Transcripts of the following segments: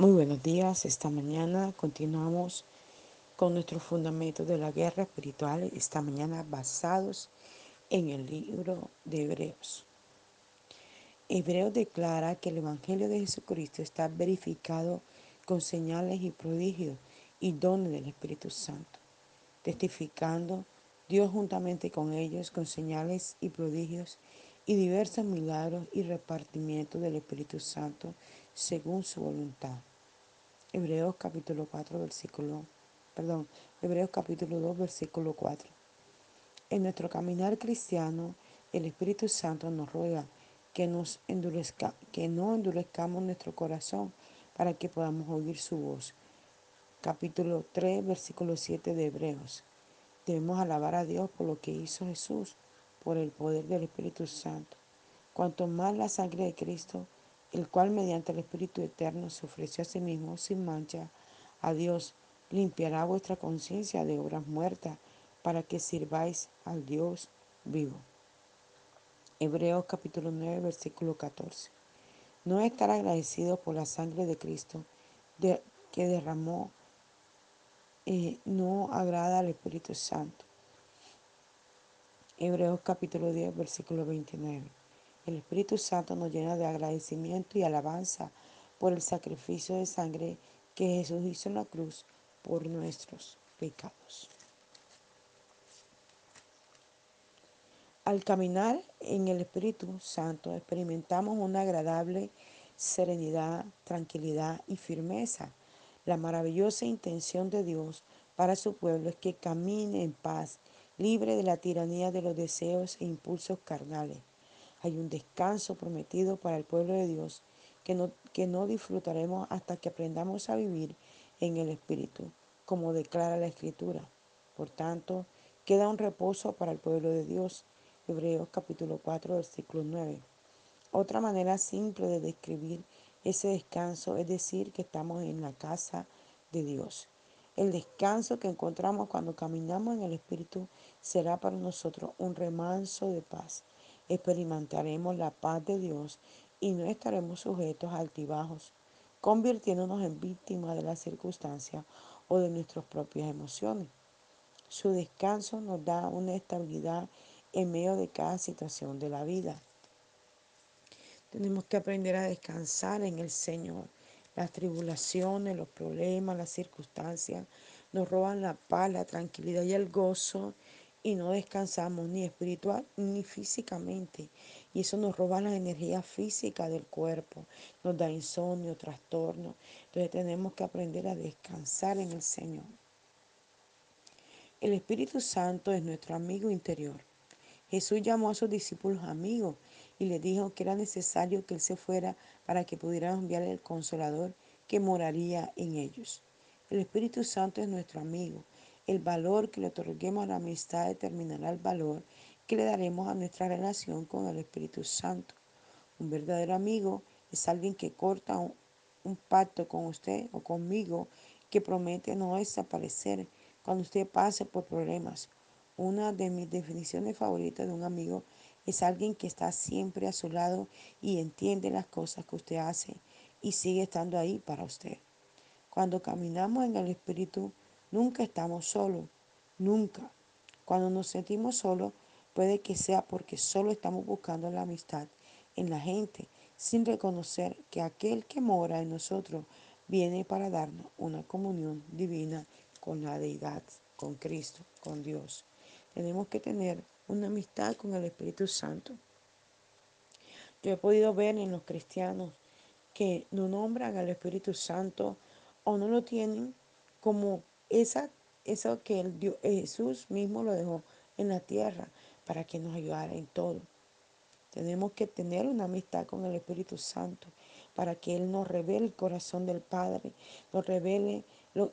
Muy buenos días. Esta mañana continuamos con nuestros fundamentos de la guerra espiritual. Esta mañana basados en el libro de Hebreos. Hebreos declara que el Evangelio de Jesucristo está verificado con señales y prodigios y dones del Espíritu Santo, testificando Dios juntamente con ellos con señales y prodigios y diversos milagros y repartimientos del Espíritu Santo según su voluntad. Hebreos capítulo 4, versículo, perdón, Hebreos capítulo 2, versículo 4. En nuestro caminar cristiano, el Espíritu Santo nos ruega que, nos endurezca, que no endurezcamos nuestro corazón para que podamos oír su voz. Capítulo 3, versículo 7 de Hebreos. Debemos alabar a Dios por lo que hizo Jesús, por el poder del Espíritu Santo. Cuanto más la sangre de Cristo el cual mediante el Espíritu Eterno se ofreció a sí mismo sin mancha a Dios, limpiará vuestra conciencia de obras muertas para que sirváis al Dios vivo. Hebreos capítulo 9, versículo 14. No estar agradecido por la sangre de Cristo que derramó eh, no agrada al Espíritu Santo. Hebreos capítulo 10, versículo 29. El Espíritu Santo nos llena de agradecimiento y alabanza por el sacrificio de sangre que Jesús hizo en la cruz por nuestros pecados. Al caminar en el Espíritu Santo experimentamos una agradable serenidad, tranquilidad y firmeza. La maravillosa intención de Dios para su pueblo es que camine en paz, libre de la tiranía de los deseos e impulsos carnales. Hay un descanso prometido para el pueblo de Dios que no, que no disfrutaremos hasta que aprendamos a vivir en el Espíritu, como declara la Escritura. Por tanto, queda un reposo para el pueblo de Dios. Hebreos capítulo 4, versículo 9. Otra manera simple de describir ese descanso es decir que estamos en la casa de Dios. El descanso que encontramos cuando caminamos en el Espíritu será para nosotros un remanso de paz experimentaremos la paz de Dios y no estaremos sujetos a altibajos, convirtiéndonos en víctimas de las circunstancias o de nuestras propias emociones. Su descanso nos da una estabilidad en medio de cada situación de la vida. Tenemos que aprender a descansar en el Señor. Las tribulaciones, los problemas, las circunstancias nos roban la paz, la tranquilidad y el gozo y no descansamos ni espiritual ni físicamente. Y eso nos roba la energía física del cuerpo, nos da insomnio, trastorno. Entonces tenemos que aprender a descansar en el Señor. El Espíritu Santo es nuestro amigo interior. Jesús llamó a sus discípulos amigos y les dijo que era necesario que Él se fuera para que pudieran enviar el consolador que moraría en ellos. El Espíritu Santo es nuestro amigo. El valor que le otorguemos a la amistad determinará el valor que le daremos a nuestra relación con el Espíritu Santo. Un verdadero amigo es alguien que corta un, pacto con usted o conmigo que promete no desaparecer cuando usted pase por problemas. Una de mis definiciones favoritas de un amigo es alguien que está siempre a su lado y entiende las cosas que usted hace y sigue estando ahí para usted. Cuando caminamos en el Espíritu, Nunca estamos solos, nunca. Cuando nos sentimos solos, puede que sea porque solo estamos buscando la amistad en la gente, sin reconocer que aquel que mora en nosotros viene para darnos una comunión divina con la deidad, con Cristo, con Dios. Tenemos que tener una amistad con el Espíritu Santo. Yo he podido ver en los cristianos que no nombran al Espíritu Santo o no lo tienen como esa, eso que el Dios, Jesús mismo lo dejó en la tierra para que nos ayudara en todo. Tenemos que tener una amistad con el Espíritu Santo para que Él nos revele el corazón del Padre, nos revele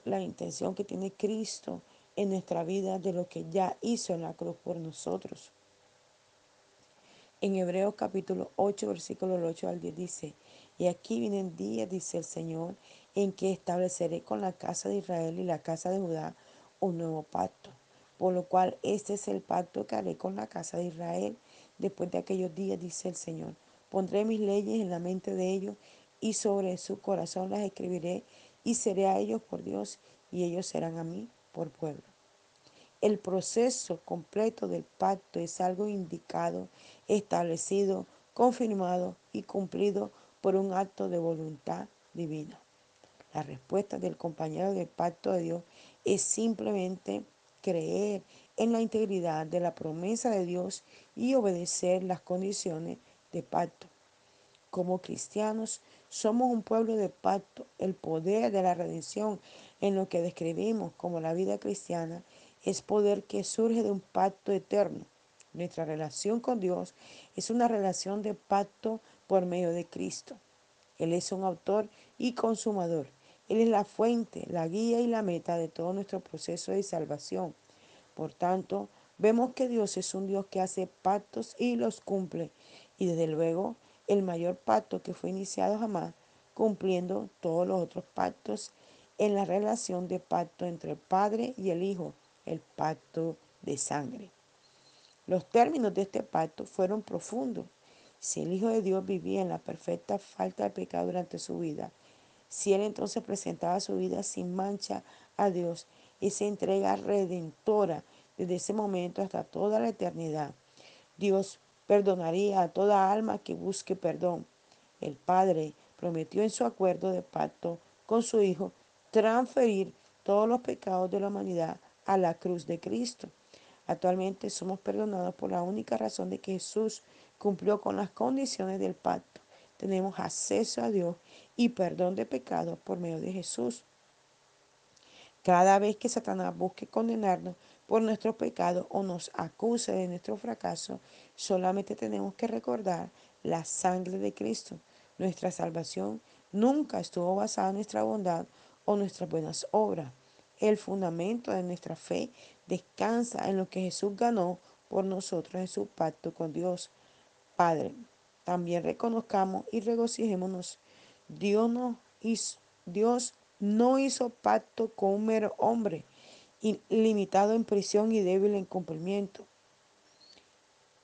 la intención que tiene Cristo en nuestra vida de lo que ya hizo en la cruz por nosotros. En Hebreos capítulo 8, versículo 8 al 10 dice, y aquí vienen días, dice el Señor, en que estableceré con la casa de Israel y la casa de Judá un nuevo pacto. Por lo cual este es el pacto que haré con la casa de Israel después de aquellos días, dice el Señor. Pondré mis leyes en la mente de ellos y sobre su corazón las escribiré y seré a ellos por Dios y ellos serán a mí por pueblo. El proceso completo del pacto es algo indicado, establecido, confirmado y cumplido por un acto de voluntad divina. La respuesta del compañero del pacto de Dios es simplemente creer en la integridad de la promesa de Dios y obedecer las condiciones de pacto. Como cristianos, somos un pueblo de pacto. El poder de la redención en lo que describimos como la vida cristiana es poder que surge de un pacto eterno. Nuestra relación con Dios es una relación de pacto por medio de Cristo. Él es un autor y consumador. Él es la fuente, la guía y la meta de todo nuestro proceso de salvación. Por tanto, vemos que Dios es un Dios que hace pactos y los cumple. Y desde luego, el mayor pacto que fue iniciado jamás, cumpliendo todos los otros pactos en la relación de pacto entre el Padre y el Hijo, el pacto de sangre. Los términos de este pacto fueron profundos. Si el Hijo de Dios vivía en la perfecta falta de pecado durante su vida, si Él entonces presentaba su vida sin mancha a Dios, esa entrega redentora desde ese momento hasta toda la eternidad. Dios perdonaría a toda alma que busque perdón. El Padre prometió en su acuerdo de pacto con su Hijo transferir todos los pecados de la humanidad a la cruz de Cristo. Actualmente somos perdonados por la única razón de que Jesús cumplió con las condiciones del pacto. Tenemos acceso a Dios y perdón de pecados por medio de Jesús. Cada vez que Satanás busque condenarnos por nuestros pecados o nos acuse de nuestro fracaso, solamente tenemos que recordar la sangre de Cristo. Nuestra salvación nunca estuvo basada en nuestra bondad o nuestras buenas obras. El fundamento de nuestra fe descansa en lo que Jesús ganó por nosotros en su pacto con Dios Padre. También reconozcamos y regocijémonos. Dios no hizo, Dios no hizo pacto con un mero hombre, limitado en prisión y débil en cumplimiento.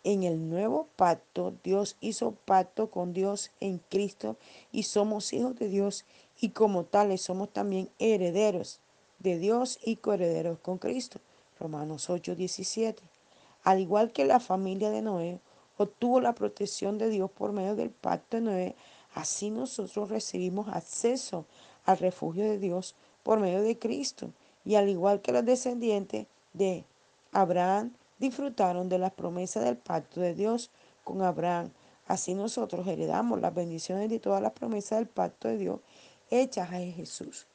En el nuevo pacto, Dios hizo pacto con Dios en Cristo y somos hijos de Dios y como tales somos también herederos de Dios y coherederos con Cristo. Romanos 8, 17. Al igual que la familia de Noé obtuvo la protección de Dios por medio del pacto de Noé, así nosotros recibimos acceso al refugio de Dios por medio de Cristo. Y al igual que los descendientes de Abraham disfrutaron de las promesas del pacto de Dios con Abraham, así nosotros heredamos las bendiciones de todas las promesas del pacto de Dios hechas a Jesús.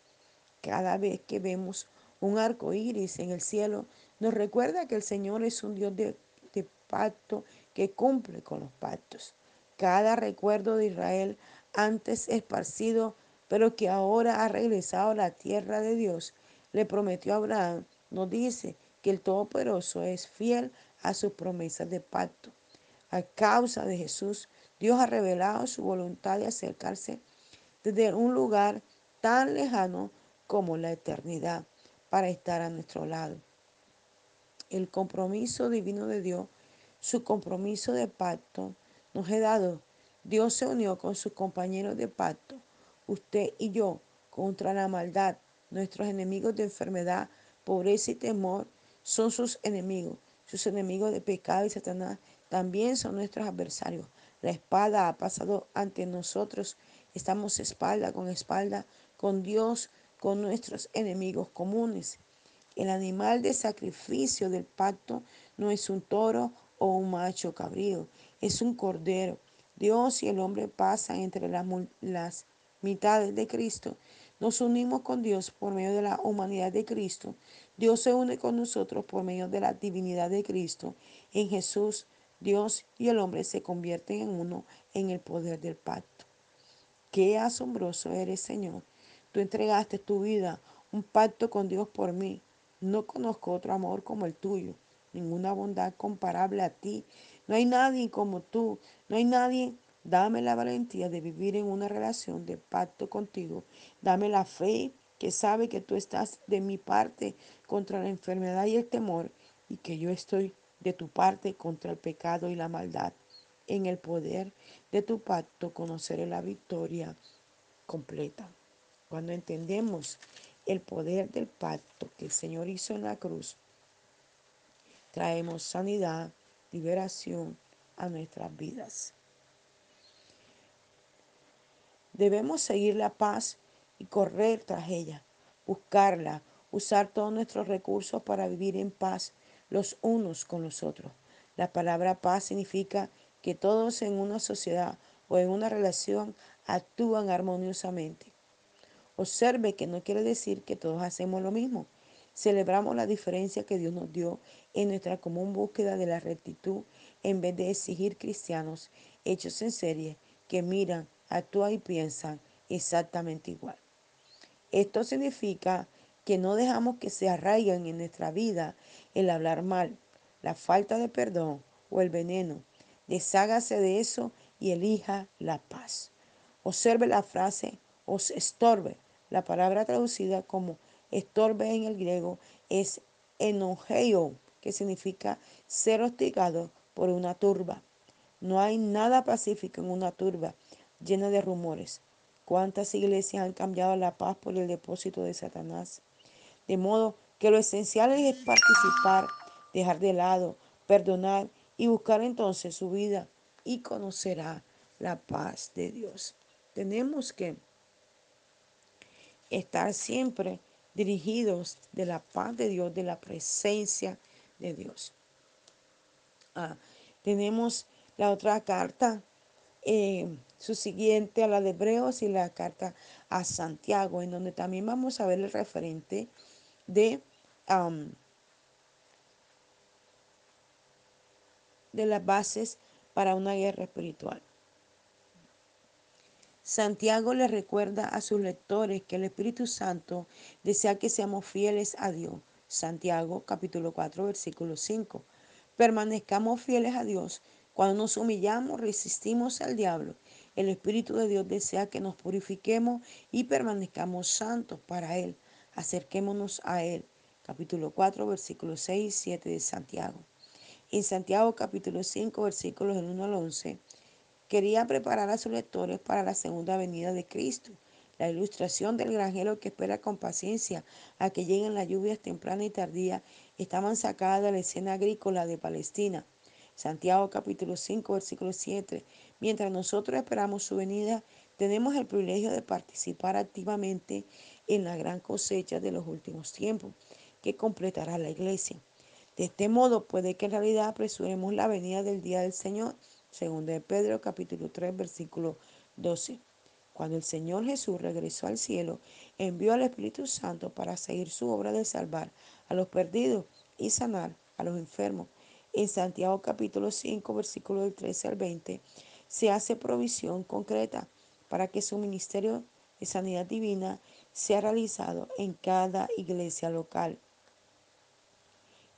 Cada vez que vemos un arco iris en el cielo, nos recuerda que el Señor es un Dios de, de pacto que cumple con los pactos. Cada recuerdo de Israel antes esparcido pero que ahora ha regresado a la tierra de Dios, le prometió a Abraham, nos dice que el Todopoderoso es fiel a sus promesas de pacto. A causa de Jesús, Dios ha revelado su voluntad de acercarse desde un lugar tan lejano como la eternidad para estar a nuestro lado. El compromiso divino de Dios, su compromiso de pacto, dado. Dios se unió con sus compañeros de pacto usted y yo, contra la maldad. Nuestros enemigos de enfermedad, pobreza y temor son sus enemigos. Sus enemigos de pecado y Satanás también son nuestros adversarios. La espada ha pasado ante nosotros. Estamos espalda con espalda con Dios, con nuestros enemigos comunes. El animal de sacrificio del pacto no es un toro o un macho cabrío, es un cordero. Dios y el hombre pasan entre las, mitades de Cristo, nos unimos con Dios por medio de la humanidad de Cristo. Dios se une con nosotros por medio de la divinidad de Cristo. En Jesús, Dios y el hombre se convierten en uno en el poder del pacto. Qué asombroso eres, Señor. Tú entregaste tu vida, un pacto con Dios por mí. No conozco otro amor como el tuyo, ninguna bondad comparable a ti. No hay nadie como tú, no hay nadie Dame la valentía de vivir en una relación de pacto contigo. Dame la fe que sabe que tú estás de mi parte contra la enfermedad y el temor y que yo estoy de tu parte contra el pecado y la maldad. En el poder de tu pacto conoceré la victoria completa. Cuando entendemos el poder del pacto que el Señor hizo en la cruz, traemos sanidad, liberación a nuestras vidas. Debemos seguir la paz y correr tras ella, buscarla, usar todos nuestros recursos para vivir en paz los unos con los otros. La palabra paz significa que todos en una sociedad o en una relación actúan armoniosamente. Observe que no quiere decir que todos hacemos lo mismo. Celebramos la diferencia que Dios nos dio en nuestra común búsqueda de la rectitud en vez de exigir cristianos hechos en serie que miran, actúan y piensan exactamente igual. Esto significa que no dejamos que se arraigan en nuestra vida el hablar mal, la falta de perdón o el veneno. Deshágase de eso y elija la paz. Observe la frase os estorbe. La palabra traducida como estorbe en el griego es enogeio, que significa ser hostigado por una turba. No hay nada pacífico en una turba llena de rumores. ¿Cuántas iglesias han cambiado la paz por el depósito de Satanás? De modo que lo esencial es participar, dejar de lado, perdonar y buscar entonces su vida y conocerá la paz de Dios. Tenemos que estar siempre dirigidos de la paz de Dios, de la presencia de Dios. Ah, tenemos la otra carta, eh, su siguiente a la de Hebreos y la carta a Santiago, en donde también vamos a ver el referente de, de las bases para una guerra espiritual. Santiago le recuerda a sus lectores que el Espíritu Santo desea que seamos fieles a Dios. Santiago capítulo 4 versículo 5. Permanezcamos fieles a Dios. Cuando nos humillamos, resistimos al diablo. El Espíritu de Dios desea que nos purifiquemos y permanezcamos santos para Él. Acerquémonos a Él. Capítulo 4 versículo 6 y 7 de Santiago. En Santiago capítulo 5 versículos del 1 al 11 Quería preparar a sus lectores para la segunda venida de Cristo. La ilustración del granjero que espera con paciencia a que lleguen las lluvias tempranas y tardías estaban sacadas de la escena agrícola de Palestina. Santiago capítulo 5 versículo 7. Mientras nosotros esperamos su venida, tenemos el privilegio de participar activamente en la gran cosecha de los últimos tiempos que completará la iglesia. De este modo puede que en realidad apresuremos la venida del día del Señor Segundo de Pedro capítulo 3 versículo 12. Cuando el Señor Jesús regresó al cielo, envió al Espíritu Santo para seguir su obra de salvar a los perdidos y sanar a los enfermos. En Santiago capítulo 5 versículo del 13 al 20 se hace provisión concreta para que su ministerio de sanidad divina sea realizado en cada iglesia local.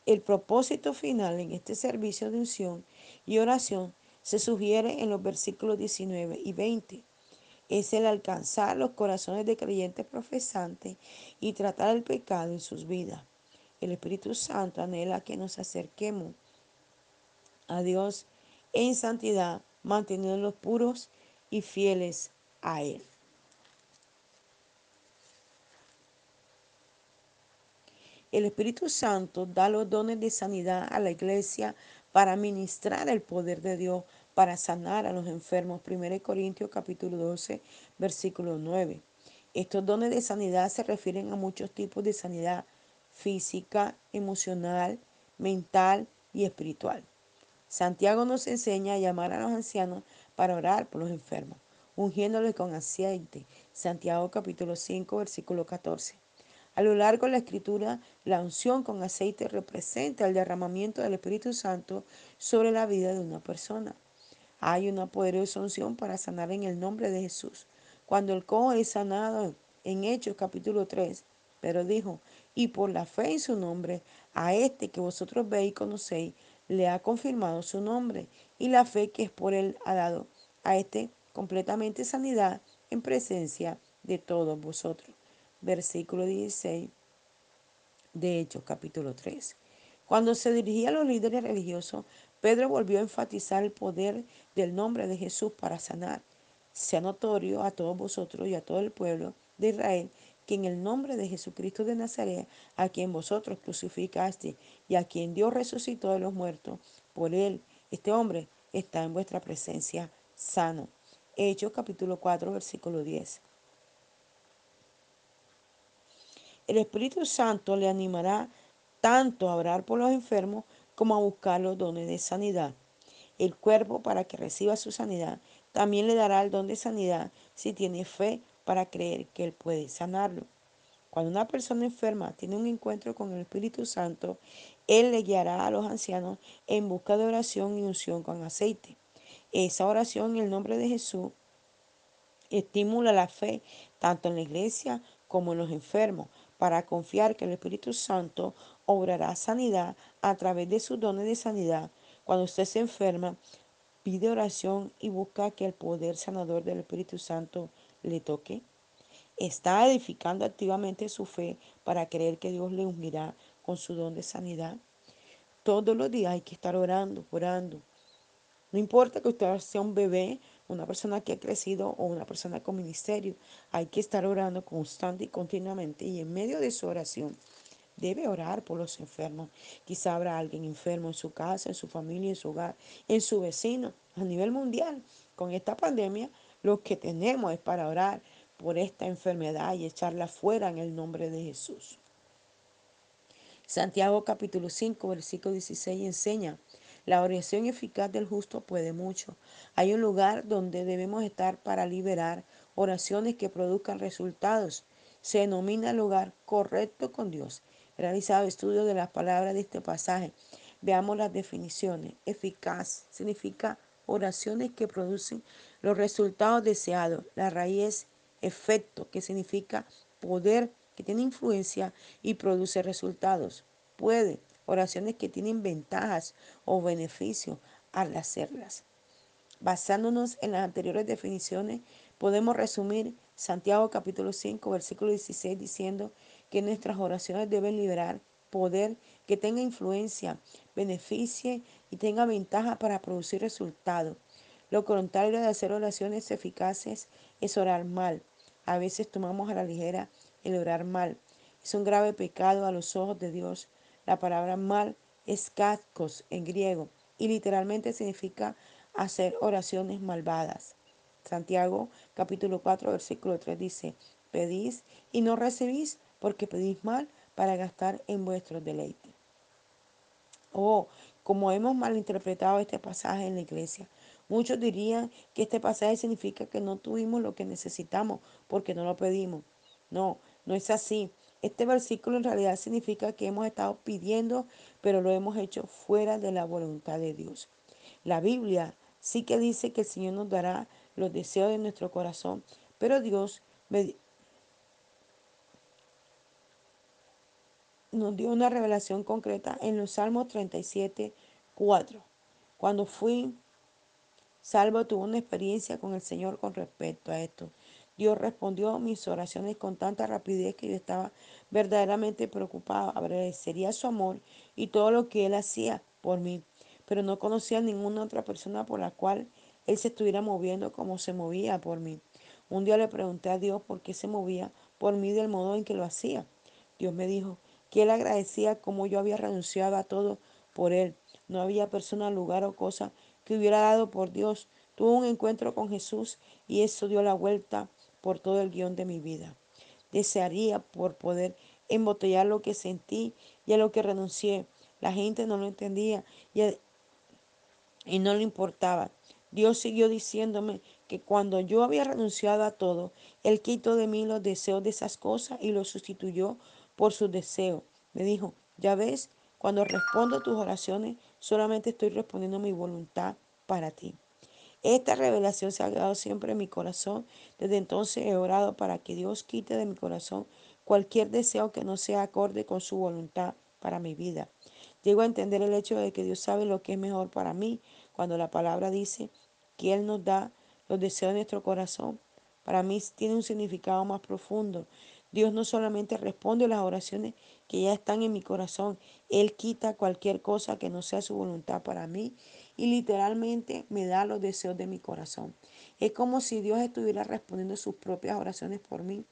El propósito final en este servicio de unción y oración se sugiere en los versículos 19 y 20. Es el alcanzar los corazones de creyentes profesantes y tratar el pecado en sus vidas. El Espíritu Santo anhela que nos acerquemos a Dios en santidad, manteniéndonos puros y fieles a Él. El Espíritu Santo da los dones de sanidad a la iglesia para ministrar el poder de Dios para sanar a los enfermos. 1 Corintios capítulo 12, versículo 9. Estos dones de sanidad se refieren a muchos tipos de sanidad física, emocional, mental y espiritual. Santiago nos enseña a llamar a los ancianos para orar por los enfermos, ungiéndoles con aceite. Santiago capítulo 5, versículo 14. A lo largo de la escritura, la unción con aceite representa el derramamiento del Espíritu Santo sobre la vida de una persona. Hay una poderosa unción para sanar en el nombre de Jesús. Cuando el cojo es sanado en Hechos capítulo 3, pero dijo, y por la fe en su nombre, a este que vosotros veis y conocéis, le ha confirmado su nombre, y la fe que es por él ha dado a este completamente sanidad en presencia de todos vosotros versículo 16 de Hechos capítulo 3. Cuando se dirigía a los líderes religiosos, Pedro volvió a enfatizar el poder del nombre de Jesús para sanar. sea notorio a todos vosotros y a todo el pueblo de Israel que en el nombre de Jesucristo de Nazaret, a quien vosotros crucificaste y a quien Dios resucitó de los muertos, por él, este hombre está en vuestra presencia sano. Hechos capítulo 4, versículo 10. El Espíritu Santo le animará tanto a orar por los enfermos como a buscar los dones de sanidad. El cuerpo, para que reciba su sanidad, también le dará el don de sanidad si tiene fe para creer que Él puede sanarlo. Cuando una persona enferma tiene un encuentro con el Espíritu Santo, Él le guiará a los ancianos en busca de oración y unción con aceite. Esa oración en el nombre de Jesús estimula la fe tanto en la iglesia como en los enfermos para confiar que el Espíritu Santo obrará sanidad a través de sus dones de sanidad. Cuando usted se enferma, pide oración y busca que el poder sanador del Espíritu Santo le toque. Está edificando activamente su fe para creer que Dios le ungirá con su don de sanidad. Todos los días hay que estar orando, orando. No importa que usted sea un bebé, una persona que ha crecido o una persona con ministerio, hay que estar orando constante y continuamente. Y en medio de su oración, debe orar por los enfermos. Quizá habrá alguien enfermo en su casa, en su familia, en su hogar, en su vecino, a nivel mundial. Con esta pandemia, lo que tenemos es para orar por esta enfermedad y echarla fuera en el nombre de Jesús. Santiago capítulo 5, versículo 16 enseña, la oración eficaz del justo puede mucho. Hay un lugar donde debemos estar para liberar oraciones que produzcan resultados. Se denomina el lugar correcto con Dios. Realizado estudios de las palabras de este pasaje. Veamos las definiciones. Eficaz significa oraciones que producen los resultados deseados. La raíz efecto, que significa poder, que tiene influencia y produce resultados. Puede, oraciones que tienen ventajas o beneficios al hacerlas. Basándonos en las anteriores definiciones, podemos resumir Santiago capítulo 5, versículo 16 diciendo que nuestras oraciones deben liberar poder que tenga influencia, beneficie y tenga ventaja para producir resultados. Lo contrario de hacer oraciones eficaces es orar mal. A veces tomamos a la ligera el orar mal. Es un grave pecado a los ojos de Dios. La palabra mal es katkos en griego y literalmente significa hacer oraciones malvadas. Santiago capítulo 4 versículo 3 dice, pedís y no recibís porque pedís mal para gastar en vuestros deleites. Oh, como hemos malinterpretado este pasaje en la iglesia. Muchos dirían que este pasaje significa que no tuvimos lo que necesitamos porque no lo pedimos. No, no es así. Este versículo en realidad significa que hemos estado pidiendo, pero lo hemos hecho fuera de la voluntad de Dios. La Biblia sí que dice que el Señor nos dará los deseos de nuestro corazón, pero Dios nos dio una revelación concreta en los Salmos 37, 4. Cuando fui salvo, tuve una experiencia con el Señor con respecto a esto. Dios respondió mis oraciones con tanta rapidez que yo estaba verdaderamente preocupado. Agradecería su amor y todo lo que Él hacía por mí, pero no conocía a ninguna otra persona por la cual Él se estuviera moviendo como se movía por mí. Un día le pregunté a Dios por qué se movía por mí del modo en que lo hacía. Dios me dijo que Él agradecía como yo había renunciado a todo por Él. No había persona, lugar o cosa que hubiera dado por Dios. Tuve un encuentro con Jesús y eso dio la vuelta por todo el guion de mi vida. Desearía por poder embotellar lo que sentí y a lo que renuncié. La gente no lo entendía y, y no le importaba. Dios siguió diciéndome que cuando yo había renunciado a todo, Él quitó de mí los deseos de esas cosas y los sustituyó por sus deseos. Me dijo, ya ves, cuando respondo tus oraciones, solamente estoy respondiendo mi voluntad para ti. Esta revelación se ha quedado siempre en mi corazón. Desde entonces he orado para que Dios quite de mi corazón cualquier deseo que no sea acorde con su voluntad para mi vida. Llego a entender el hecho de que Dios sabe lo que es mejor para mí cuando la palabra dice que Él nos da los deseos de nuestro corazón. Para mí tiene un significado más profundo. Dios no solamente responde las oraciones que ya están en mi corazón, Él quita cualquier cosa que no sea su voluntad para mí y literalmente me da los deseos de mi corazón. Es como si Dios estuviera respondiendo sus propias oraciones por mí.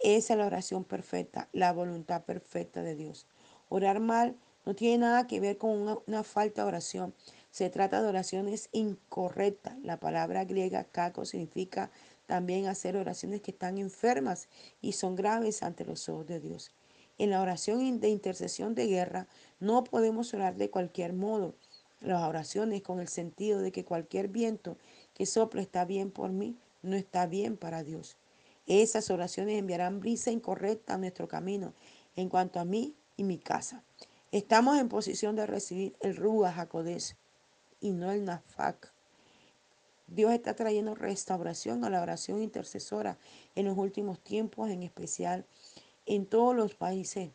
Esa es la oración perfecta, la voluntad perfecta de Dios. Orar mal no tiene nada que ver con una, falta de oración. Se trata de oraciones incorrectas. La palabra griega caco significa también hacer oraciones que están enfermas y son graves ante los ojos de Dios. En la oración de intercesión de guerra no podemos orar de cualquier modo. Las oraciones con el sentido de que cualquier viento que sople está bien por mí, no está bien para Dios. Esas oraciones enviarán brisa incorrecta a nuestro camino en cuanto a mí y mi casa. Estamos en posición de recibir el Ruach HaKodesh y no el Nafak. Dios está trayendo restauración a la oración intercesora en los últimos tiempos, en especial en todos los países.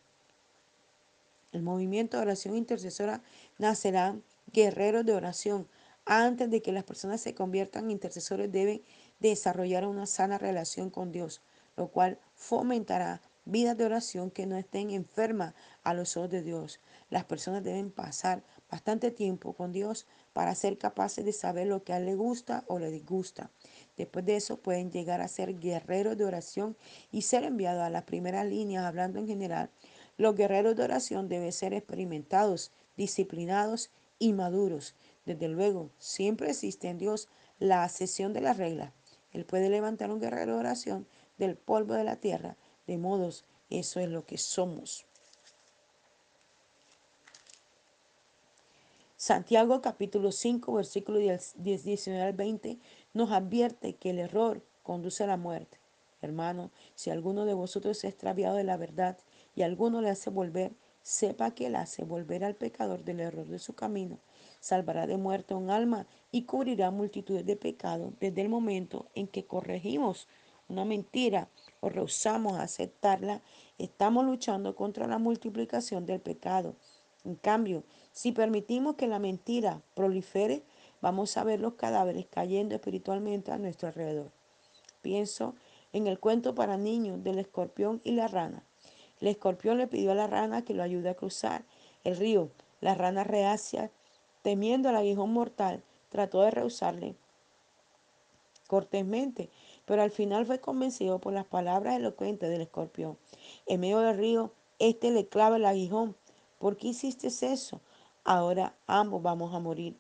El movimiento de oración intercesora nacerá guerreros de oración. Antes de que las personas se conviertan en intercesores deben desarrollar una sana relación con Dios, lo cual fomentará vidas de oración que no estén enfermas a los ojos de Dios. Las personas deben pasar bastante tiempo con Dios para ser capaces de saber lo que a Él le gusta o le disgusta. Después de eso pueden llegar a ser guerreros de oración y ser enviados a las primeras líneas, hablando en general. Los guerreros de oración deben ser experimentados, disciplinados y maduros. Desde luego, siempre existe en Dios la sesión de las reglas. Él puede levantar un guerrero de oración del polvo de la tierra, de modos, eso es lo que somos. Santiago capítulo 5, versículo 10, 19 al 20 nos advierte que el error conduce a la muerte. Hermano, si alguno de vosotros ha extraviado de la verdad y alguno le hace volver, sepa que él hace volver al pecador del error de su camino, salvará de muerte un alma y cubrirá multitudes de pecados desde el momento en que corregimos una mentira o rehusamos aceptarla, estamos luchando contra la multiplicación del pecado. En cambio, si permitimos que la mentira prolifere, vamos a ver los cadáveres cayendo espiritualmente a nuestro alrededor. Pienso en el cuento para niños del escorpión y la rana. El escorpión le pidió a la rana que lo ayude a cruzar el río. La rana reacia, temiendo al aguijón mortal, trató de rehusarle cortésmente, pero al final fue convencido por las palabras elocuentes del escorpión. En medio del río, éste le clava el aguijón. ¿Por qué hiciste eso? Ahora ambos vamos a morir,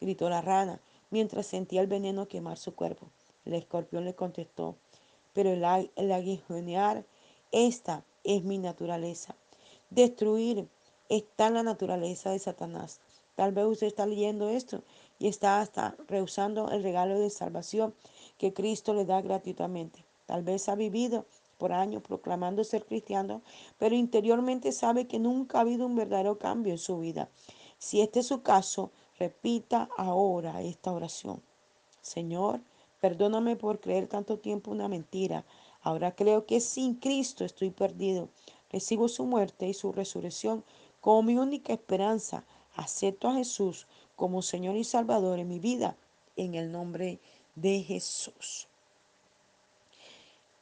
gritó la rana, mientras sentía el veneno quemar su cuerpo. El escorpión le contestó, pero el, el aguijonear, esta es mi naturaleza. Destruir está en la naturaleza de Satanás. Tal vez usted está leyendo esto y está hasta rehusando el regalo de salvación que Cristo le da gratuitamente. Tal vez ha vivido por años proclamando ser cristiano, pero interiormente sabe que nunca ha habido un verdadero cambio en su vida. Si este es su caso, repita ahora esta oración. Señor, perdóname por creer tanto tiempo una mentira. Ahora creo que sin Cristo estoy perdido. Recibo su muerte y su resurrección como mi única esperanza. Acepto a Jesús como Señor y Salvador en mi vida, en el nombre de Jesús.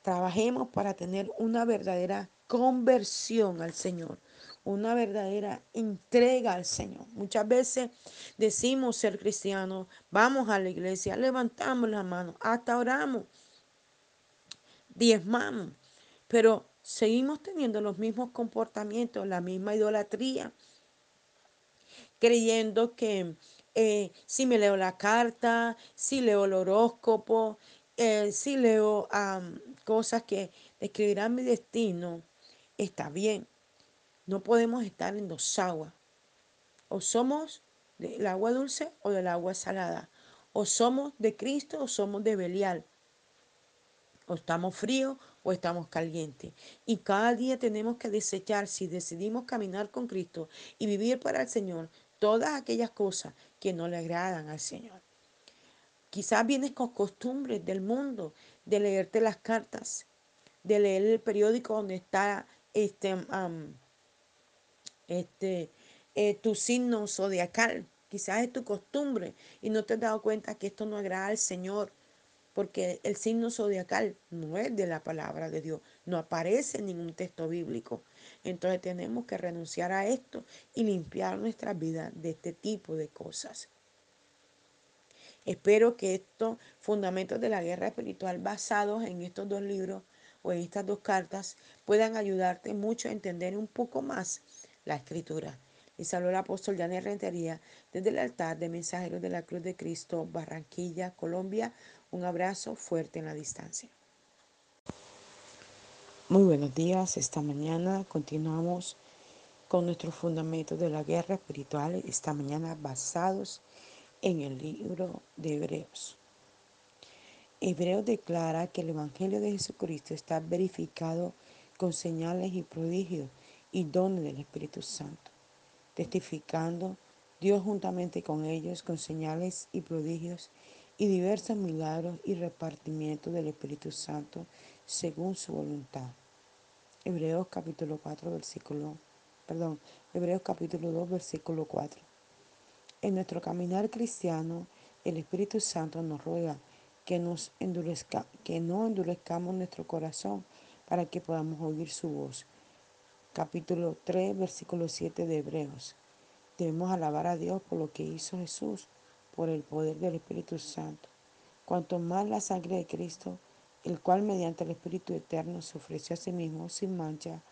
Trabajemos para tener una verdadera conversión al Señor una verdadera entrega al Señor. Muchas veces decimos ser cristianos, vamos a la iglesia, levantamos las manos, hasta oramos, diezmamos, pero seguimos teniendo los mismos comportamientos, la misma idolatría, creyendo que eh, si me leo la carta, si leo el horóscopo, eh, si leo cosas que describirán mi destino, está bien. No podemos estar en dos aguas. O somos del agua dulce o del agua salada. O somos de Cristo o somos de Belial. O estamos fríos o estamos calientes. Y cada día tenemos que desechar, si decidimos caminar con Cristo y vivir para el Señor, todas aquellas cosas que no le agradan al Señor. Quizás vienes con costumbres del mundo, de leerte las cartas, de leer el periódico donde está este, este, eh, tu signo zodiacal. Quizás es tu costumbre y no te has dado cuenta que esto no agrada al Señor, porque el signo zodiacal no es de la palabra de Dios, no aparece en ningún texto bíblico. Entonces tenemos que renunciar a esto y limpiar nuestra vida de este tipo de cosas. Espero que estos fundamentos de la guerra espiritual basados en estos dos libros o en estas dos cartas puedan ayudarte mucho a entender un poco más la escritura. Les saludo el apóstol Janet Rentería desde el altar de Mensajeros de la Cruz de Cristo, Barranquilla, Colombia. Un abrazo fuerte en la distancia. Muy buenos días. Esta mañana continuamos con nuestros fundamentos de la guerra espiritual. Esta mañana basados en el libro de Hebreos. Hebreos declara que el Evangelio de Jesucristo está verificado con señales y prodigios y dones del Espíritu Santo testificando Dios juntamente con ellos con señales y prodigios y diversos milagros y repartimiento del Espíritu Santo según su voluntad. Hebreos capítulo 4 versículo, perdón, Hebreos capítulo 2 versículo 4. En nuestro caminar cristiano, el Espíritu Santo nos ruega que, nos endurezca, que no endurezcamos nuestro corazón para que podamos oír su voz capítulo 3, versículo 7 de Hebreos. Debemos alabar a Dios por lo que hizo Jesús, por el poder del Espíritu Santo. Cuanto más la sangre de Cristo, el cual mediante el Espíritu Eterno se ofreció a sí mismo sin mancha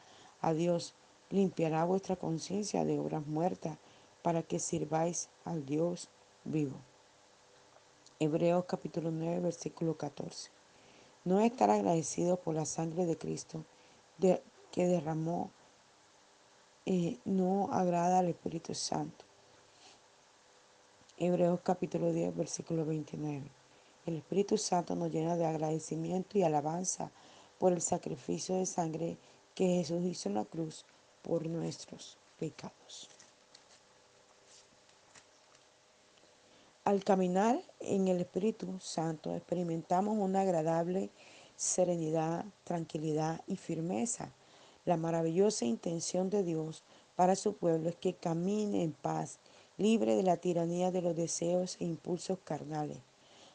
a Dios, limpiará vuestra conciencia de obras muertas para que sirváis al Dios vivo. Hebreos capítulo 9, versículo 14. No estar agradecido por la sangre de Cristo que derramó eh, no agrada al Espíritu Santo. Hebreos capítulo 10, versículo 29. El Espíritu Santo nos llena de agradecimiento y alabanza por el sacrificio de sangre que Jesús hizo en la cruz por nuestros pecados. Al caminar en el Espíritu Santo experimentamos una agradable serenidad, tranquilidad y firmeza la maravillosa intención de Dios para su pueblo es que camine en paz, libre de la tiranía de los deseos e impulsos carnales.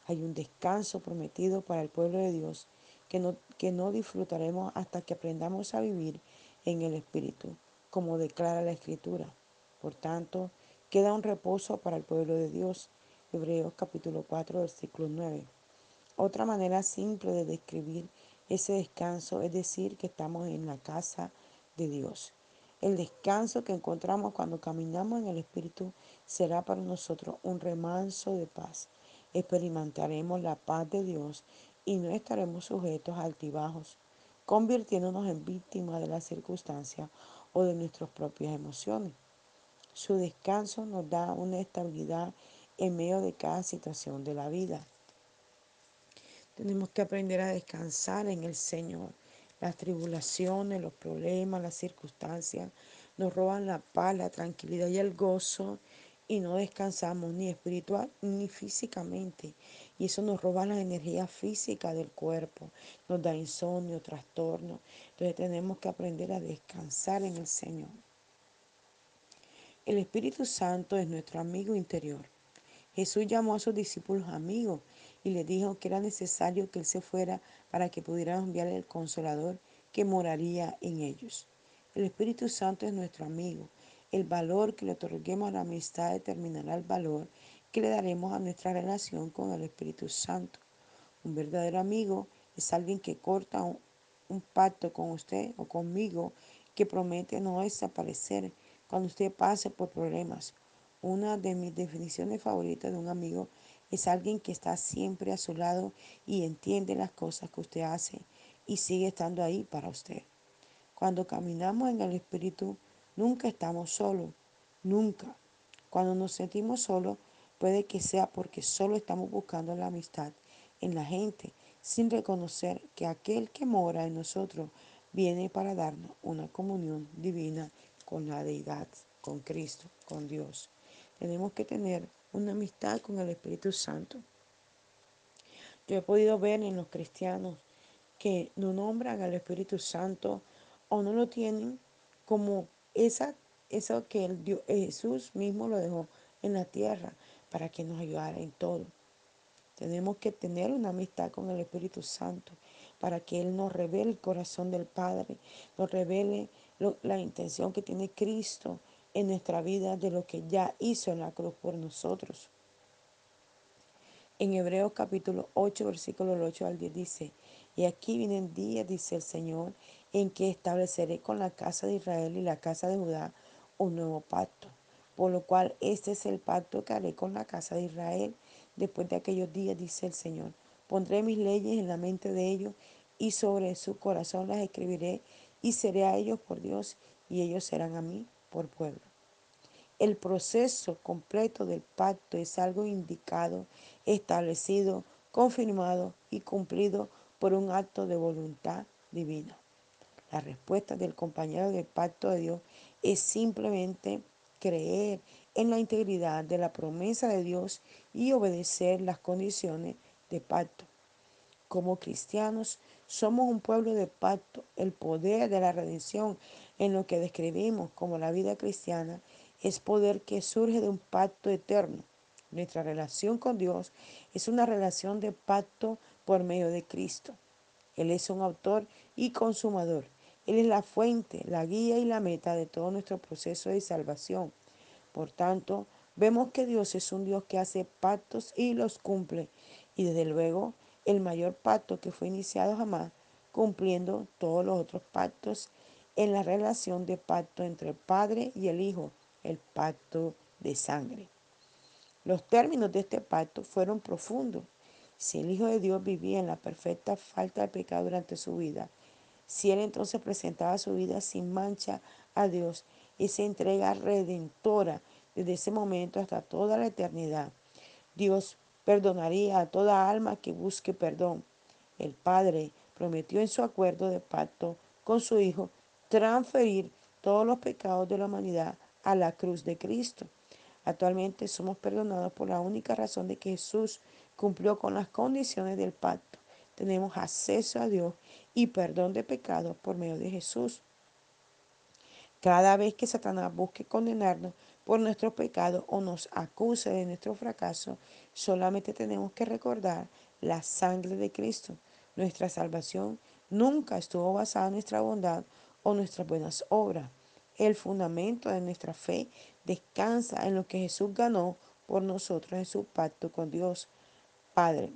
Hay un descanso prometido para el pueblo de Dios que no, que no disfrutaremos hasta que aprendamos a vivir en el Espíritu, como declara la Escritura. Por tanto, queda un reposo para el pueblo de Dios. Hebreos capítulo 4, versículo 9. Otra manera simple de describir ese descanso es decir que estamos en la casa de Dios. El descanso que encontramos cuando caminamos en el Espíritu será para nosotros un remanso de paz. Experimentaremos la paz de Dios y no estaremos sujetos a altibajos, convirtiéndonos en víctimas de las circunstancias o de nuestras propias emociones. Su descanso nos da una estabilidad en medio de cada situación de la vida. Tenemos que aprender a descansar en el Señor. Las tribulaciones, los problemas, las circunstancias nos roban la paz, la tranquilidad y el gozo y no descansamos ni espiritual ni físicamente. Y eso nos roba la energía física del cuerpo, nos da insomnio, trastorno. Entonces tenemos que aprender a descansar en el Señor. El Espíritu Santo es nuestro amigo interior. Jesús llamó a sus discípulos amigos y les dijo que era necesario que Él se fuera para que pudieran enviar el consolador que moraría en ellos. El Espíritu Santo es nuestro amigo. El valor que le otorguemos a la amistad determinará el valor que le daremos a nuestra relación con el Espíritu Santo. Un verdadero amigo es alguien que corta un, un pacto con usted o conmigo que promete no desaparecer cuando usted pase por problemas. Una de mis definiciones favoritas de un amigo es alguien que está siempre a su lado y entiende las cosas que usted hace y sigue estando ahí para usted. Cuando caminamos en el Espíritu, nunca estamos solos, nunca. Cuando nos sentimos solos, puede que sea porque solo estamos buscando la amistad en la gente, sin reconocer que aquel que mora en nosotros viene para darnos una comunión divina con la deidad, con Cristo, con Dios. Tenemos que tener una amistad con el Espíritu Santo. Yo he podido ver en los cristianos que no nombran al Espíritu Santo o no lo tienen como esa, eso que el Dios, Jesús mismo lo dejó en la tierra para que nos ayudara en todo. Tenemos que tener una amistad con el Espíritu Santo para que Él nos revele el corazón del Padre, nos revele la intención que tiene Cristo en nuestra vida de lo que ya hizo en la cruz por nosotros. En Hebreos capítulo 8, versículo 8 al 10 dice, y aquí vienen días, dice el Señor, en que estableceré con la casa de Israel y la casa de Judá un nuevo pacto. Por lo cual este es el pacto que haré con la casa de Israel después de aquellos días, dice el Señor. Pondré mis leyes en la mente de ellos y sobre su corazón las escribiré y seré a ellos por Dios y ellos serán a mí por pueblo. El proceso completo del pacto es algo indicado, establecido, confirmado y cumplido por un acto de voluntad divina. La respuesta del compañero del pacto de Dios es simplemente creer en la integridad de la promesa de Dios y obedecer las condiciones de pacto. Como cristianos somos un pueblo de pacto. El poder de la redención en lo que describimos como la vida cristiana es poder que surge de un pacto eterno. Nuestra relación con Dios es una relación de pacto por medio de Cristo. Él es un autor y consumador. Él es la fuente, la guía y la meta de todo nuestro proceso de salvación. Por tanto, vemos que Dios es un Dios que hace pactos y los cumple. Y desde luego, el mayor pacto que fue iniciado jamás, cumpliendo todos los otros pactos en la relación de pacto entre el Padre y el Hijo, el pacto de sangre. Los términos de este pacto fueron profundos. Si el Hijo de Dios vivía en la perfecta falta de pecado durante su vida, si Él entonces presentaba su vida sin mancha a Dios, esa entrega redentora desde ese momento hasta toda la eternidad, Dios perdonaría a toda alma que busque perdón. El Padre prometió en su acuerdo de pacto con su Hijo transferir todos los pecados de la humanidad a la cruz de Cristo. Actualmente somos perdonados por la única razón de que Jesús cumplió con las condiciones del pacto. Tenemos acceso a Dios y perdón de pecados por medio de Jesús. Cada vez que Satanás busque condenarnos por nuestros pecados o nos acuse de nuestro fracaso, solamente tenemos que recordar la sangre de Cristo. Nuestra salvación nunca estuvo basada en nuestra bondad o nuestras buenas obras. El fundamento de nuestra fe descansa en lo que Jesús ganó por nosotros en su pacto con Dios Padre.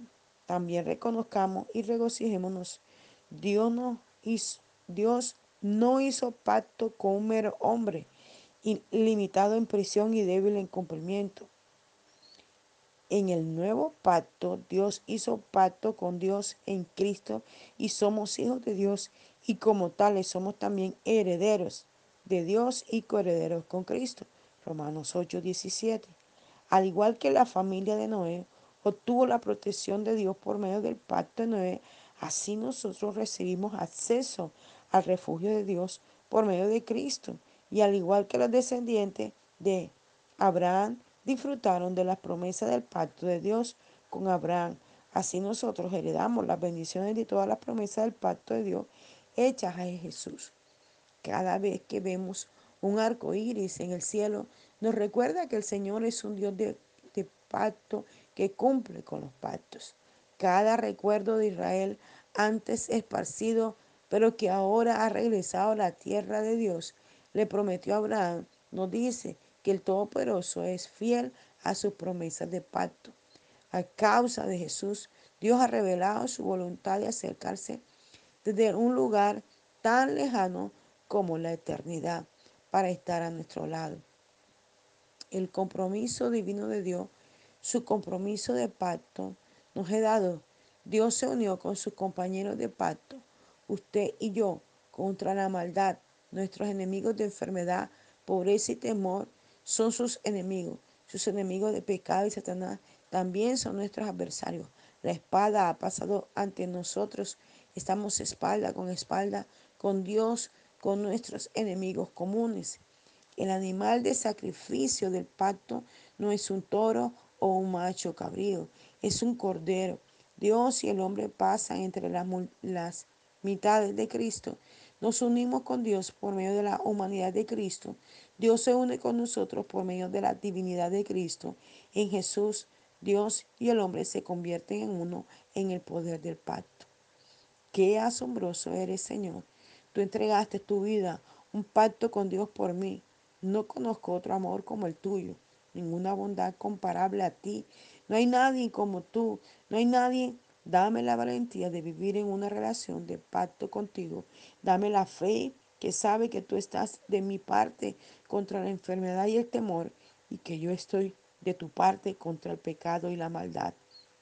También reconozcamos y regocijémonos. Dios no hizo, Dios no hizo pacto con un mero hombre, limitado en prisión y débil en cumplimiento. En el nuevo pacto, Dios hizo pacto con Dios en Cristo y somos hijos de Dios y como tales somos también herederos de Dios y coherederos con Cristo. Romanos 8, 17. Al igual que la familia de Noé obtuvo la protección de Dios por medio del pacto de Noé, así nosotros recibimos acceso al refugio de Dios por medio de Cristo. Y al igual que los descendientes de Abraham disfrutaron de las promesas del pacto de Dios con Abraham, así nosotros heredamos las bendiciones de todas las promesas del pacto de Dios hechas a Jesús. Cada vez que vemos un arco iris en el cielo, nos recuerda que el Señor es un Dios de, pacto que cumple con los pactos. Cada recuerdo de Israel antes esparcido, pero que ahora ha regresado a la tierra de Dios, le prometió a Abraham, nos dice que el Todopoderoso es fiel a sus promesas de pacto. A causa de Jesús, Dios ha revelado su voluntad de acercarse desde un lugar tan lejano como la eternidad para estar a nuestro lado. El compromiso divino de Dios, su compromiso de pacto, nos ha dado. Dios se unió con sus compañeros de pacto, usted y yo, contra la maldad. Nuestros enemigos de enfermedad, pobreza y temor son sus enemigos. Sus enemigos de pecado y Satanás también son nuestros adversarios. La espada ha pasado ante nosotros. Estamos espalda con espalda con Dios, con nuestros enemigos comunes. El animal de sacrificio del pacto no es un toro o un macho cabrío, es un cordero. Dios y el hombre pasan entre las, mitades de Cristo. Nos unimos con Dios por medio de la humanidad de Cristo. Dios se une con nosotros por medio de la divinidad de Cristo. En Jesús, Dios y el hombre se convierten en uno en el poder del pacto. Qué asombroso eres, Señor. Tú entregaste tu vida, un pacto con Dios por mí. No conozco otro amor como el tuyo, ninguna bondad comparable a ti, No hay nadie como tú. No hay nadie. Dame la valentía de vivir en una relación de pacto contigo. Dame la fe que sabe que tú estás de mi parte contra la enfermedad y el temor y que yo estoy de tu parte contra el pecado y la maldad.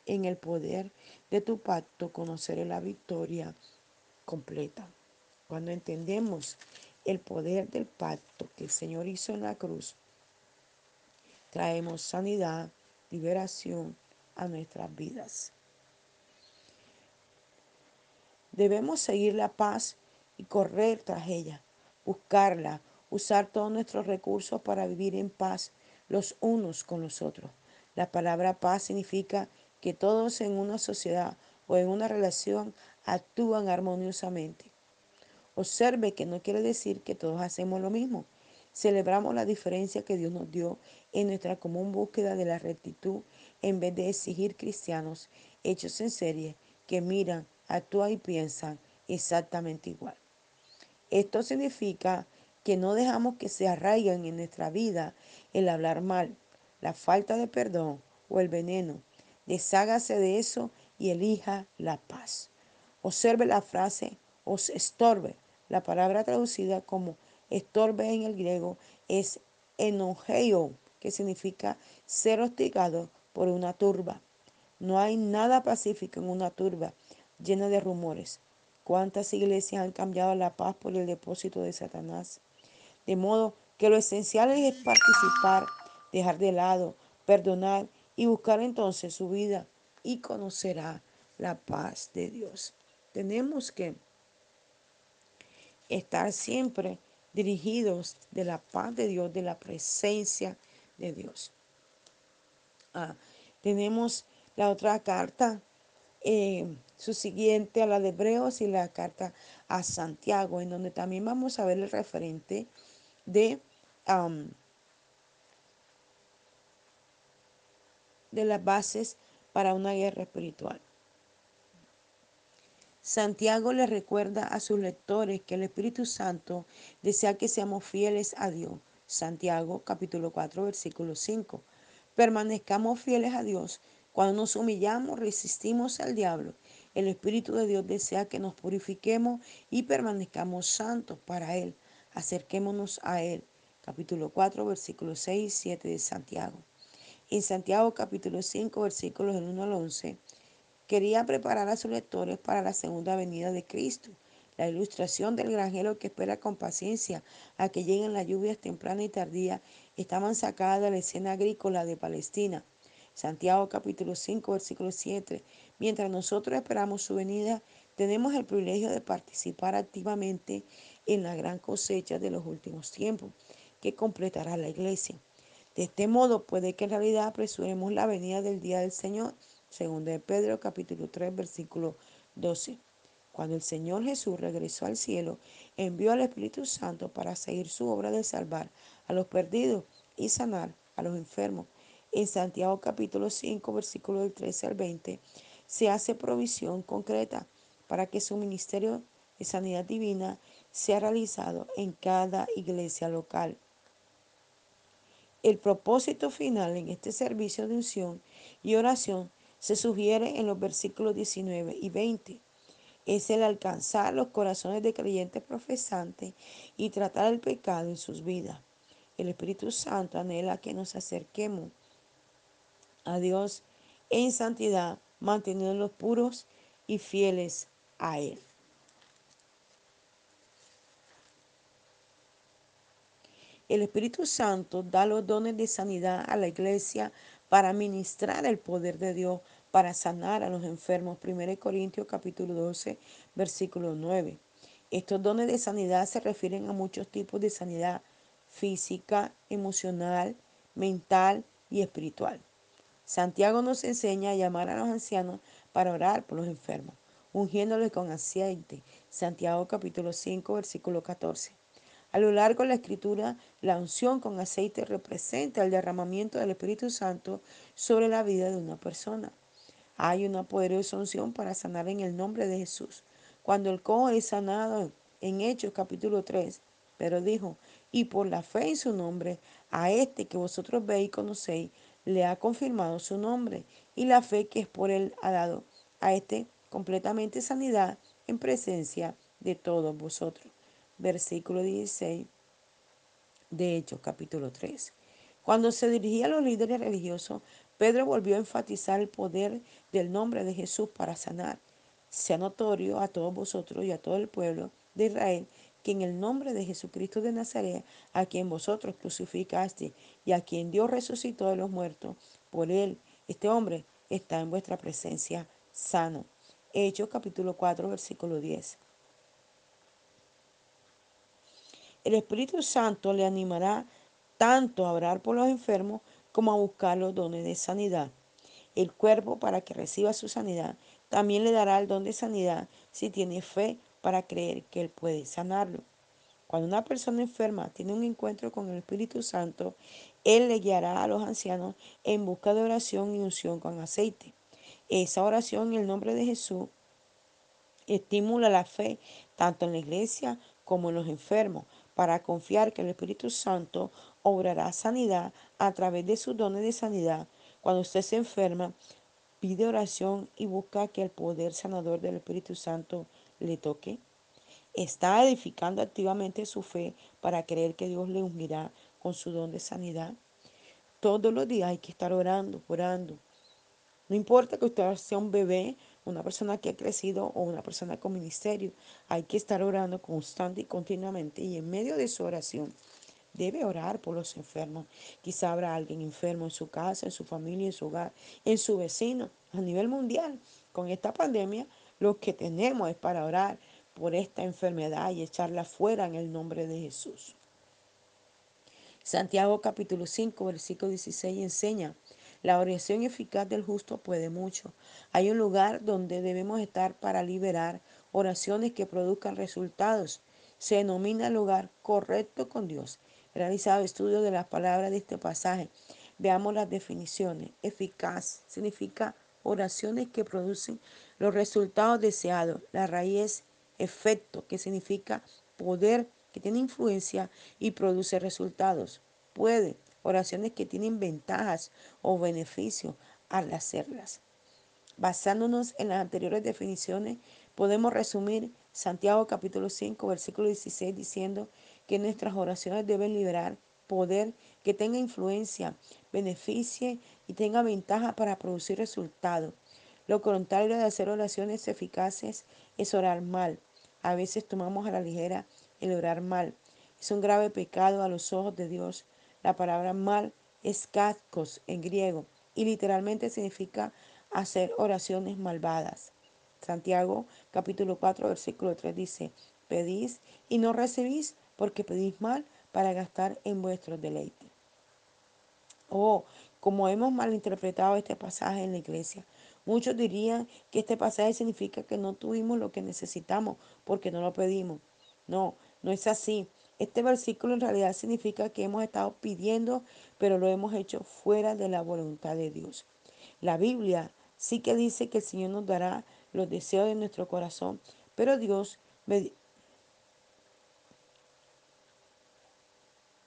En el poder de tu pacto conoceré la victoria completa. Cuando entendemos el poder del pacto que el Señor hizo en la cruz, traemos sanidad, liberación a nuestras vidas. Debemos seguir la paz y correr tras ella, buscarla, usar todos nuestros recursos para vivir en paz los unos con los otros. La palabra paz significa que todos en una sociedad o en una relación actúan armoniosamente. Observe que no quiere decir que todos hacemos lo mismo. Celebramos la diferencia que Dios nos dio en nuestra común búsqueda de la rectitud en vez de exigir cristianos hechos en serie que miran, actúan y piensan exactamente igual. Esto significa que no dejamos que se arraigan en nuestra vida el hablar mal, la falta de perdón o el veneno. Deshágase de eso y elija la paz. Observe la frase os estorbe. La palabra traducida como estorbe en el griego es enogeo, que significa ser hostigado por una turba. No hay nada pacífico en una turba llena de rumores. ¿Cuántas iglesias han cambiado la paz por el depósito de Satanás? De modo que lo esencial es participar, dejar de lado, perdonar y buscar entonces su vida y conocerá la paz de Dios. Tenemos que estar siempre dirigidos de la paz de Dios, de la presencia de Dios. Ah, tenemos la otra carta, eh, su siguiente a la de Hebreos y la carta a Santiago, en donde también vamos a ver el referente de, de las bases para una guerra espiritual. Santiago le recuerda a sus lectores que el Espíritu Santo desea que seamos fieles a Dios. Santiago capítulo 4 versículo 5. Permanezcamos fieles a Dios. Cuando nos humillamos, resistimos al diablo. El Espíritu de Dios desea que nos purifiquemos y permanezcamos santos para Él. Acerquémonos a Él. Capítulo 4 versículo 6 y 7 de Santiago. En Santiago capítulo 5 versículos del 1 al 11 Quería preparar a sus lectores para la segunda venida de Cristo. La ilustración del granjero que espera con paciencia a que lleguen las lluvias tempranas y tardías estaban sacadas de la escena agrícola de Palestina. Santiago capítulo 5 versículo 7. Mientras nosotros esperamos su venida, tenemos el privilegio de participar activamente en la gran cosecha de los últimos tiempos que completará la iglesia. De este modo puede que en realidad apresuremos la venida del día del Señor Segundo de Pedro capítulo 3 versículo 12. Cuando el Señor Jesús regresó al cielo, envió al Espíritu Santo para seguir su obra de salvar a los perdidos y sanar a los enfermos. En Santiago capítulo 5 versículo del 13 al 20 se hace provisión concreta para que su ministerio de sanidad divina sea realizado en cada iglesia local. El propósito final en este servicio de unción y oración se sugiere en los versículos 19 y 20. Es el alcanzar los corazones de creyentes profesantes y tratar el pecado en sus vidas. El Espíritu Santo anhela que nos acerquemos a Dios en santidad, manteniéndonos puros y fieles a Él. El Espíritu Santo da los dones de sanidad a la iglesia para ministrar el poder de Dios para sanar a los enfermos. 1 Corintios capítulo 12, versículo 9. Estos dones de sanidad se refieren a muchos tipos de sanidad física, emocional, mental y espiritual. Santiago nos enseña a llamar a los ancianos para orar por los enfermos, ungiéndoles con aceite. Santiago capítulo 5, versículo 14. A lo largo de la escritura, la unción con aceite representa el derramamiento del Espíritu Santo sobre la vida de una persona. Hay una poderosa unción para sanar en el nombre de Jesús. Cuando el cojo es sanado en Hechos capítulo 3, pero dijo, y por la fe en su nombre, a este que vosotros veis y conocéis, le ha confirmado su nombre y la fe que es por él ha dado a este completamente sanidad en presencia de todos vosotros. Versículo 16 de Hechos capítulo 3. Cuando se dirigía a los líderes religiosos, Pedro volvió a enfatizar el poder del nombre de Jesús para sanar. Sea notorio a todos vosotros y a todo el pueblo de Israel que en el nombre de Jesucristo de Nazaret, a quien vosotros crucificaste y a quien Dios resucitó de los muertos, por él, este hombre está en vuestra presencia sano. Hechos capítulo 4, versículo 10. El Espíritu Santo le animará tanto a orar por los enfermos como a buscar los dones de sanidad. El cuerpo, para que reciba su sanidad, también le dará el don de sanidad si tiene fe para creer que Él puede sanarlo. Cuando una persona enferma tiene un encuentro con el Espíritu Santo, Él le guiará a los ancianos en busca de oración y unción con aceite. Esa oración en el nombre de Jesús estimula la fe tanto en la iglesia como los enfermos para confiar que el Espíritu Santo obrará sanidad a través de sus dones de sanidad. Cuando usted se enferma, pide oración y busca que el poder sanador del Espíritu Santo le toque. Está edificando activamente su fe para creer que Dios le ungirá con su don de sanidad. Todos los días hay que estar orando, orando. No importa que usted sea un bebé, una persona que ha crecido o una persona con ministerio, hay que estar orando constante y continuamente. Y en medio de su oración, debe orar por los enfermos. Quizá habrá alguien enfermo en su casa, en su familia, en su hogar, en su vecino, a nivel mundial. Con esta pandemia, lo que tenemos es para orar por esta enfermedad y echarla fuera en el nombre de Jesús. Santiago capítulo 5, versículo 16 enseña la oración eficaz del justo puede mucho. Hay un lugar donde debemos estar para liberar oraciones que produzcan resultados. Se denomina lugar correcto con Dios. He realizado estudios de las palabras de este pasaje. Veamos las definiciones. Eficaz significa oraciones que producen los resultados deseados. La raíz efecto, que significa poder, que tiene influencia y produce resultados. Puede oraciones que tienen ventajas o beneficios al hacerlas. Basándonos en las anteriores definiciones, podemos resumir Santiago capítulo 5, versículo 16 diciendo que nuestras oraciones deben liberar poder que tenga influencia, beneficie y tenga ventaja para producir resultados. Lo contrario de hacer oraciones eficaces es orar mal. A veces tomamos a la ligera el orar mal. Es un grave pecado a los ojos de Dios la palabra mal es katkos en griego y literalmente significa hacer oraciones malvadas. Santiago capítulo 4 versículo 3 dice, pedís y no recibís porque pedís mal para gastar en vuestros deleites. Oh, como hemos malinterpretado este pasaje en la iglesia. Muchos dirían que este pasaje significa que no tuvimos lo que necesitamos porque no lo pedimos. No, no es así. Este versículo en realidad significa que hemos estado pidiendo, pero lo hemos hecho fuera de la voluntad de Dios. La Biblia sí que dice que el Señor nos dará los deseos de nuestro corazón, pero Dios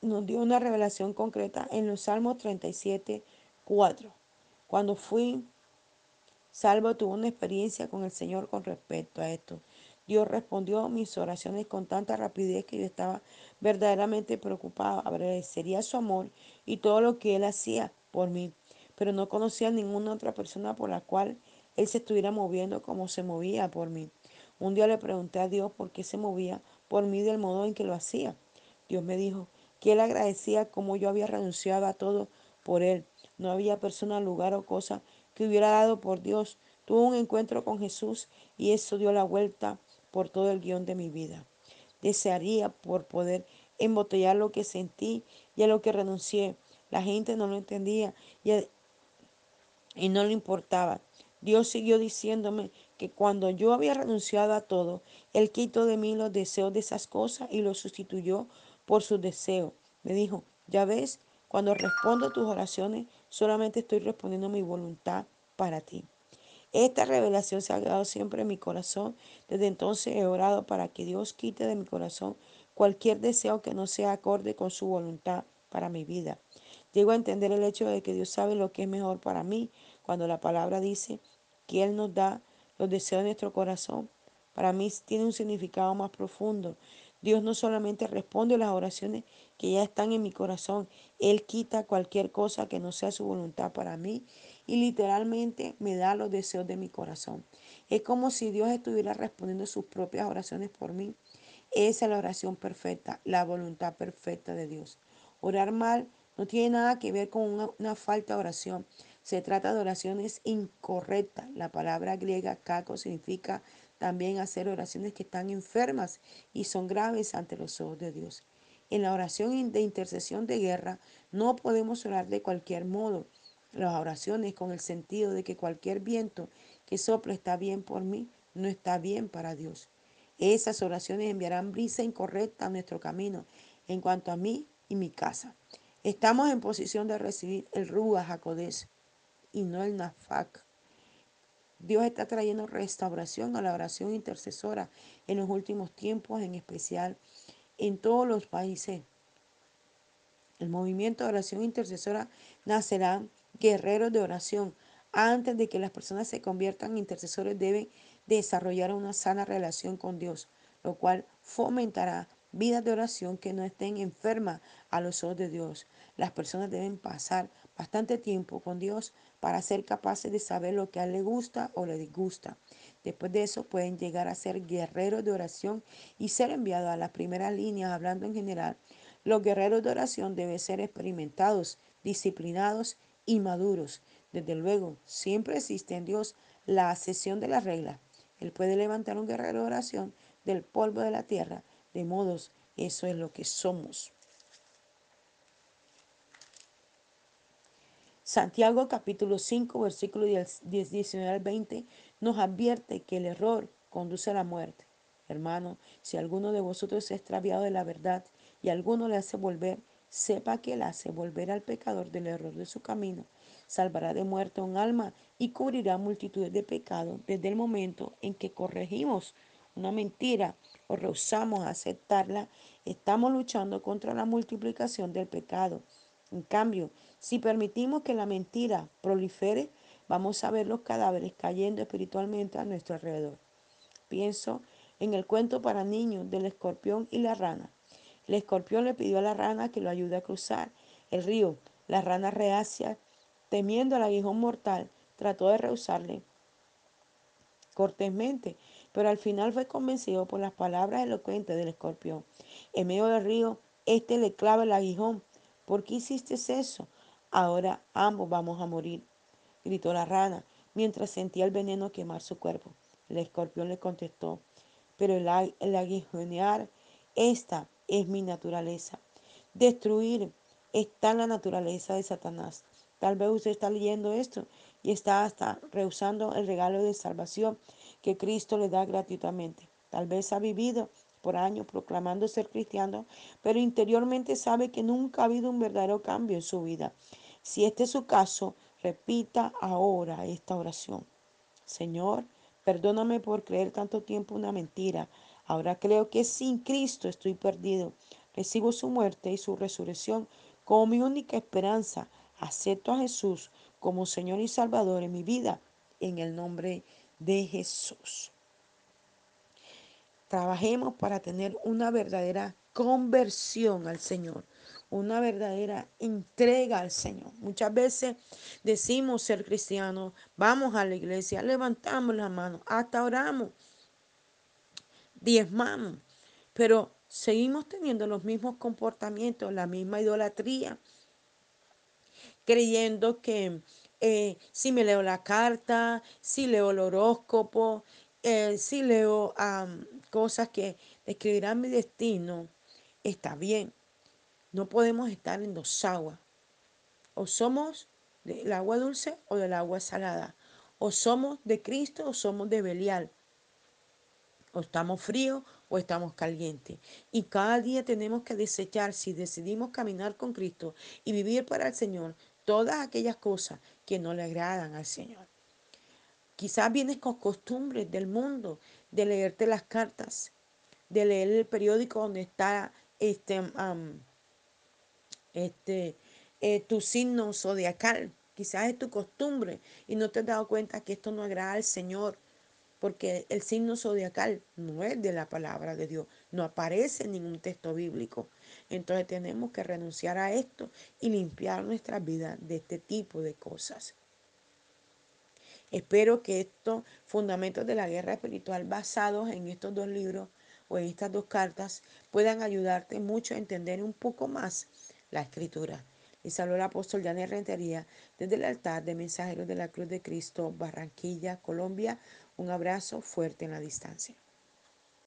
nos dio una revelación concreta en los Salmos 37, 4. Cuando fui salvo, tuve una experiencia con el Señor con respecto a esto. Dios respondió mis oraciones con tanta rapidez que yo estaba verdaderamente preocupado. Agradecería su amor y todo lo que Él hacía por mí, pero no conocía a ninguna otra persona por la cual Él se estuviera moviendo como se movía por mí. Un día le pregunté a Dios por qué se movía por mí del modo en que lo hacía. Dios me dijo que Él agradecía como yo había renunciado a todo por Él. No había persona, lugar o cosa que hubiera dado por Dios. Tuve un encuentro con Jesús y eso dio la vuelta por todo el guion de mi vida. Desearía por poder embotellar lo que sentí y a lo que renuncié. La gente no lo entendía y, no le importaba. Dios siguió diciéndome que cuando yo había renunciado a todo, Él quitó de mí los deseos de esas cosas y los sustituyó por sus deseos. Me dijo, ya ves, cuando respondo tus oraciones, solamente estoy respondiendo mi voluntad para ti. Esta revelación se ha quedado siempre en mi corazón. Desde entonces he orado para que Dios quite de mi corazón cualquier deseo que no sea acorde con su voluntad para mi vida. Llego a entender el hecho de que Dios sabe lo que es mejor para mí cuando la palabra dice que Él nos da los deseos de nuestro corazón. Para mí tiene un significado más profundo. Dios no solamente responde a las oraciones que ya están en mi corazón, Él quita cualquier cosa que no sea su voluntad para mí y literalmente me da los deseos de mi corazón. Es como si Dios estuviera respondiendo sus propias oraciones por mí. Esa es la oración perfecta, la voluntad perfecta de Dios. Orar mal no tiene nada que ver con una, falta de oración. Se trata de oraciones incorrectas. La palabra griega caco significa también hacer oraciones que están enfermas y son graves ante los ojos de Dios. En la oración de intercesión de guerra no podemos orar de cualquier modo. Las oraciones con el sentido de que cualquier viento que sople está bien por mí, no está bien para Dios. Esas oraciones enviarán brisa incorrecta a nuestro camino en cuanto a mí y mi casa. Estamos en posición de recibir el Ruach HaKodesh y no el Nafak. Dios está trayendo restauración a la oración intercesora en los últimos tiempos, en especial en todos los países. El movimiento de oración intercesora nacerá guerreros de oración. Antes de que las personas se conviertan en intercesores deben desarrollar una sana relación con Dios, lo cual fomentará vidas de oración que no estén enfermas a los ojos de Dios. Las personas deben pasar bastante tiempo con Dios para ser capaces de saber lo que a Él le gusta o le disgusta. Después de eso pueden llegar a ser guerreros de oración y ser enviados a las primeras líneas, hablando en general. Los guerreros de oración deben ser experimentados, disciplinados y maduros. Desde luego, siempre existe en Dios la asesión de las reglas. Él puede levantar un guerrero de oración del polvo de la tierra, de modos, eso es lo que somos. Santiago capítulo 5, versículo 10, 19 al 20 nos advierte que el error conduce a la muerte. Hermano, si alguno de vosotros ha extraviado de la verdad y alguno le hace volver, sepa que él hace volver al pecador del error de su camino, salvará de muerte un alma y cubrirá multitudes de pecados desde el momento en que corregimos una mentira o rehusamos aceptarla, estamos luchando contra la multiplicación del pecado. En cambio, si permitimos que la mentira prolifere, vamos a ver los cadáveres cayendo espiritualmente a nuestro alrededor. Pienso en el cuento para niños del escorpión y la rana. El escorpión le pidió a la rana que lo ayude a cruzar el río. La rana reacia, temiendo al aguijón mortal, trató de rehusarle cortésmente, pero al final fue convencido por las palabras elocuentes del escorpión. En medio del río, éste le clava el aguijón. ¿Por qué hiciste eso? Ahora ambos vamos a morir, gritó la rana, mientras sentía el veneno quemar su cuerpo. El escorpión le contestó, pero el, el aguijonear, esta es mi naturaleza. Destruir está en la naturaleza de Satanás. Tal vez usted está leyendo esto y está hasta rehusando el regalo de salvación que Cristo le da gratuitamente. Tal vez ha vivido por años proclamando ser cristiano, pero interiormente sabe que nunca ha habido un verdadero cambio en su vida. Si este es su caso, repita ahora esta oración. Señor, perdóname por creer tanto tiempo una mentira. Ahora creo que sin Cristo estoy perdido. Recibo su muerte y su resurrección como mi única esperanza. Acepto a Jesús como Señor y Salvador en mi vida, en el nombre de Jesús. Trabajemos para tener una verdadera conversión al Señor una verdadera entrega al Señor. Muchas veces decimos ser cristianos, vamos a la iglesia, levantamos las manos, hasta oramos, diezmamos, pero seguimos teniendo los mismos comportamientos, la misma idolatría, creyendo que eh, si me leo la carta, si leo el horóscopo, eh, si leo cosas que describirán mi destino, está bien. No podemos estar en dos aguas. O somos del agua dulce o del agua salada. O somos de Cristo o somos de Belial. O estamos fríos o estamos calientes. Y cada día tenemos que desechar, si decidimos caminar con Cristo y vivir para el Señor, todas aquellas cosas que no le agradan al Señor. Quizás vienes con costumbres del mundo, de leerte las cartas, de leer el periódico donde está este, este, eh, tu signo zodiacal, quizás es tu costumbre y no te has dado cuenta que esto no agrada al Señor, porque el signo zodiacal no es de la palabra de Dios, no aparece en ningún texto bíblico. Entonces tenemos que renunciar a esto y limpiar nuestra vida de este tipo de cosas. Espero que estos fundamentos de la guerra espiritual basados en estos dos libros o en estas dos cartas puedan ayudarte mucho a entender un poco más la escritura. Y saludo al apóstol Janet Rentería desde el altar de Mensajeros de la Cruz de Cristo, Barranquilla, Colombia. Un abrazo fuerte en la distancia.